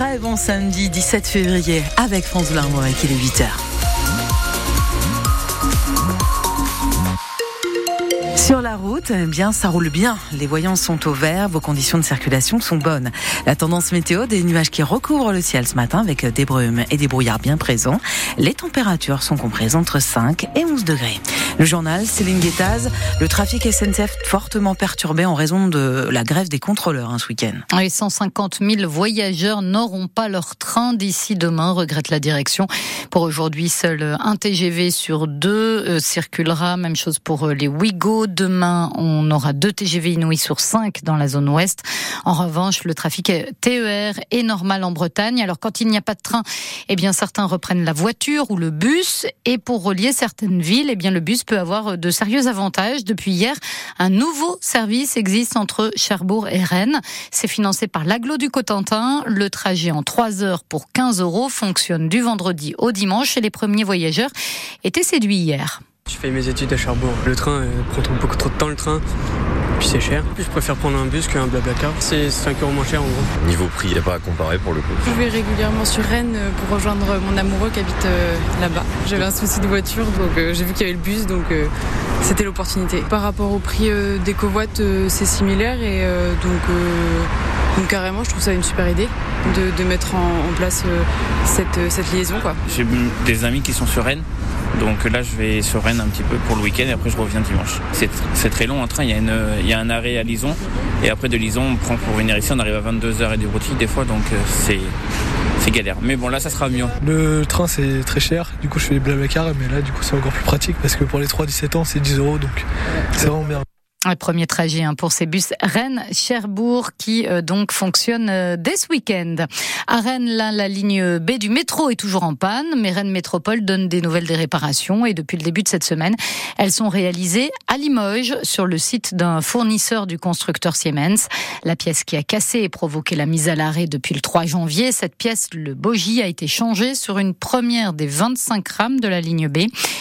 très bon samedi 17 février avec France Bleu Armorique, il est 8h. Sur la route, eh bien, ça roule bien. Les voyants sont au vert, vos conditions de circulation sont bonnes. La tendance météo, des nuages qui recouvrent le ciel ce matin avec des brumes et des brouillards bien présents. Les températures sont comprises entre 5 et 11 degrés. Le journal, Céline Guettaz, le trafic SNCF fortement perturbé en raison de la grève des contrôleurs hein, ce week-end. Les 150 000 voyageurs n'auront pas leur train d'ici demain, regrette la direction. Pour aujourd'hui, seul un TGV sur deux euh, circulera. Même chose pour euh, les Ouigo. Demain, on aura deux TGV inouïs sur cinq dans la zone ouest. En revanche, le trafic TER est normal en Bretagne. Alors quand il n'y a pas de train, eh bien certains reprennent la voiture ou le bus. Et pour relier certaines villes, eh bien le bus peut avoir de sérieux avantages. Depuis hier, un nouveau service existe entre Cherbourg et Rennes. C'est financé par l'aglo du Cotentin. Le trajet en 3 heures pour 15 euros fonctionne du vendredi au dimanche et les premiers voyageurs étaient séduits hier. Je fais mes études à Cherbourg. Le train euh, prend beaucoup trop de temps, le train. Puis c'est cher. Puis je préfère prendre un bus qu'un blablacar. C'est 5 euros moins cher en gros. Niveau prix, il n'y a pas à comparer pour le coup. Je vais régulièrement sur Rennes euh, pour rejoindre mon amoureux qui habite euh, là-bas. J'avais un souci de voiture, donc j'ai vu qu'il y avait le bus, donc c'était l'opportunité. Par rapport au prix des covoites, c'est similaire et donc, donc carrément, je trouve ça une super idée de, de mettre en, place cette, cette liaison. J'ai des amis qui sont sur Rennes donc là, je vais sur Rennes un petit peu pour le week-end et après je reviens dimanche. C'est très long en train, il y, a une, il y, a un arrêt à Lison et après de Lison, on prend pour venir ici, on arrive à 22h et des routiers des fois, donc euh, c'est c'est galère. Mais bon, là, ça sera mieux. Le train, c'est très cher. Du coup, je fais Blablacar, mais là, du coup, c'est encore plus pratique parce que pour les 3-17 ans, c'est 10 euros, donc c'est vraiment bien. Un premier trajet hein, pour ces bus Rennes-Cherbourg qui euh, donc fonctionne euh, dès ce week-end. À Rennes, là, la ligne B du métro est toujours en panne, mais Rennes Métropole donne des nouvelles des réparations et depuis le début de cette semaine, elles sont réalisées à Limoges sur le site d'un fournisseur du constructeur Siemens. La pièce qui a cassé et provoqué la mise à l'arrêt depuis le 3 janvier, cette pièce, le bogie, a été changée sur une première des 25 rames de la ligne B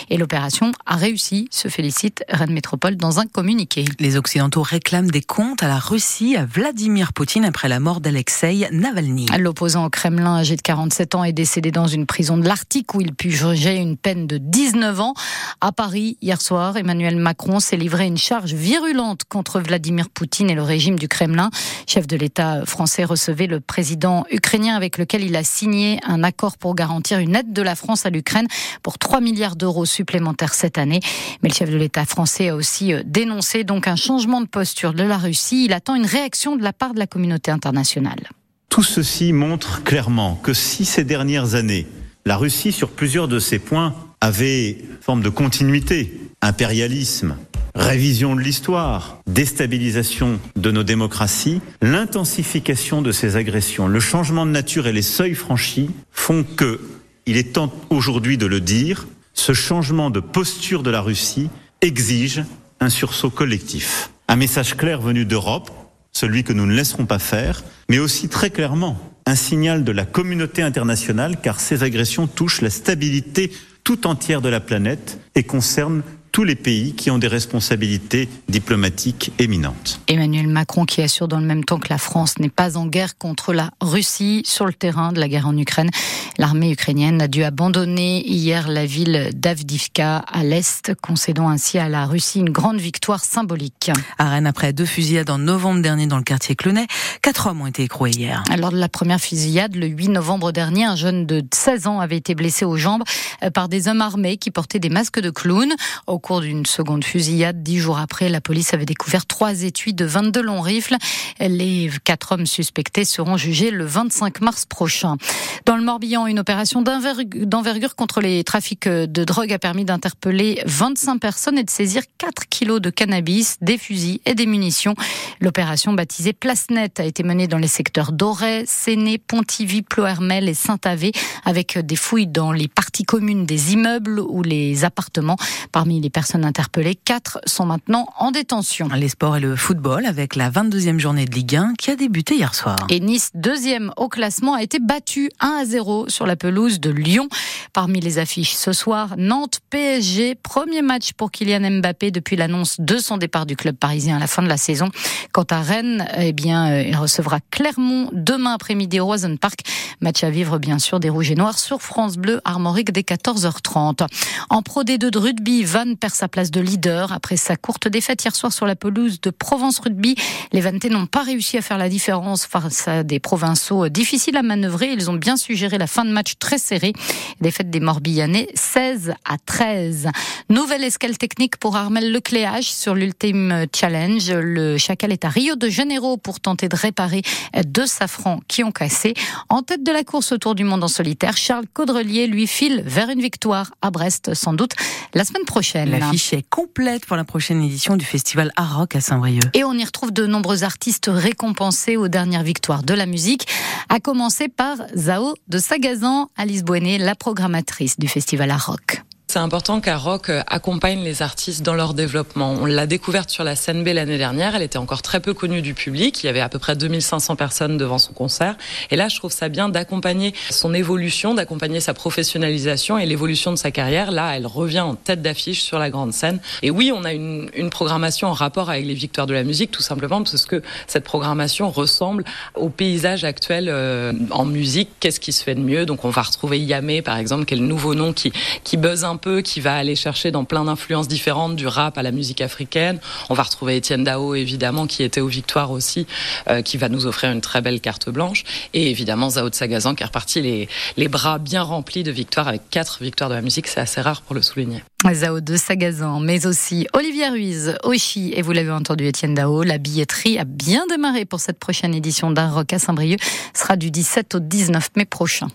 et l'opération a réussi, se félicite Rennes Métropole dans un communiqué. Les Occidentaux réclament des comptes à la Russie, à Vladimir Poutine après la mort d'Alexei Navalny. L'opposant au Kremlin, âgé de 47 ans, est décédé dans une prison de l'Arctique où il juger une peine de 19 ans. À Paris, hier soir, Emmanuel Macron s'est livré une charge virulente contre Vladimir Poutine et le régime du Kremlin. Chef de l'État français recevait le président ukrainien avec lequel il a signé un accord pour garantir une aide de la France à l'Ukraine pour 3 milliards d'euros supplémentaires cette année. Mais le chef de l'État français a aussi euh, dénoncé donc un changement de posture de la Russie. Il attend une réaction de la part de la communauté internationale. Tout ceci montre clairement que si ces dernières années, la Russie, sur plusieurs de ces points, avait forme de continuité, impérialisme, révision de l'histoire, déstabilisation de nos démocraties, l'intensification de ces agressions, le changement de nature et les seuils franchis font que, il est temps aujourd'hui de le dire, ce changement de posture de la Russie exige un sursaut collectif. Un message clair venu d'Europe, celui que nous ne laisserons pas faire, mais aussi très clairement un signal de la communauté internationale car ces agressions touchent la stabilité tout entière de la planète et concernent tous les pays qui ont des responsabilités diplomatiques éminentes. Emmanuel Macron qui assure dans le même temps que la France n'est pas en guerre contre la Russie sur le terrain de la guerre en Ukraine. L'armée ukrainienne a dû abandonner hier la ville d'Avdivka à l'est, concédant ainsi à la Russie une grande victoire symbolique. À Rennes, après deux fusillades en novembre dernier dans le quartier Clonay, quatre hommes ont été écroués hier. Lors de la première fusillade, le 8 novembre dernier, un jeune de 16 ans avait été blessé aux jambes euh, par des hommes armés qui portaient des masques de clown. Au cours d'une seconde fusillade, dix jours après, la police avait découvert trois étuis de 22 longs rifles. Les quatre hommes suspectés seront jugés le 25 mars prochain. Dans le Morbihan, une opération d'envergure contre les trafics de drogue a permis d'interpeller 25 personnes et de saisir 4 kilos de cannabis, des fusils et des munitions. L'opération baptisée Place Nette a été menée dans les secteurs d'Auray, Séné, Pontivy, Plohermel et Saint-Avé avec des fouilles dans les parties communes des immeubles ou les appartements. Parmi les des personnes interpellées. Quatre sont maintenant en détention. Les sports et le football avec la 22e journée de Ligue 1 qui a débuté hier soir. Et Nice, deuxième au classement, a été battu 1 à 0 sur la pelouse de Lyon. Parmi les affiches ce soir, Nantes PSG, premier match pour Kylian Mbappé depuis l'annonce de son départ du club parisien à la fin de la saison. Quant à Rennes, eh bien, euh, il recevra Clermont demain après-midi au Roison Park. Match à vivre bien sûr des Rouges et Noirs sur France Bleu Armorique dès 14h30. En Pro D2 de rugby, Van perd sa place de leader après sa courte défaite hier soir sur la pelouse de Provence Rugby. Les Vantais n'ont pas réussi à faire la différence face à des provinciaux difficiles à manœuvrer. Ils ont bien suggéré la fin de match très serrée. Défaite des Morbihanais 16 à 13. Nouvelle escale technique pour Armel Lecléage sur l'Ultime Challenge. Le Chacal est à Rio de Janeiro pour tenter de réparer deux safrans qui ont cassé. En tête de la course autour du monde en solitaire, Charles Caudrelier lui file vers une victoire à Brest, sans doute la semaine prochaine. L'affiche est complète pour la prochaine édition du festival Art Rock à Saint-Brieuc. Et on y retrouve de nombreux artistes récompensés aux dernières victoires de la musique, à commencer par Zao de Sagazan, Alice Boinet, la programmatrice du festival Art Rock. C'est important qu'Aroc euh, accompagne les artistes dans leur développement. On l'a découverte sur la scène B l'année dernière. Elle était encore très peu connue du public. Il y avait à peu près 2500 personnes devant son concert. Et là, je trouve ça bien d'accompagner son évolution, d'accompagner sa professionnalisation et l'évolution de sa carrière. Là, elle revient en tête d'affiche sur la grande scène. Et oui, on a une, une programmation en rapport avec les victoires de la musique, tout simplement parce que cette programmation ressemble au paysage actuel euh, en musique. Qu'est-ce qui se fait de mieux? Donc, on va retrouver Yamé, par exemple, qui est le nouveau nom qui, qui buzz un qui va aller chercher dans plein d'influences différentes, du rap à la musique africaine. On va retrouver Étienne Dao, évidemment, qui était aux Victoires aussi, euh, qui va nous offrir une très belle carte blanche. Et évidemment, Zao de Sagazan, qui est reparti les, les bras bien remplis de victoires, avec quatre victoires de la musique. C'est assez rare pour le souligner. Zao de Sagazan, mais aussi Olivier Ruiz, Oshi, et vous l'avez entendu, Étienne Dao. La billetterie a bien démarré pour cette prochaine édition d'un rock à Saint-Brieuc. sera du 17 au 19 mai prochain.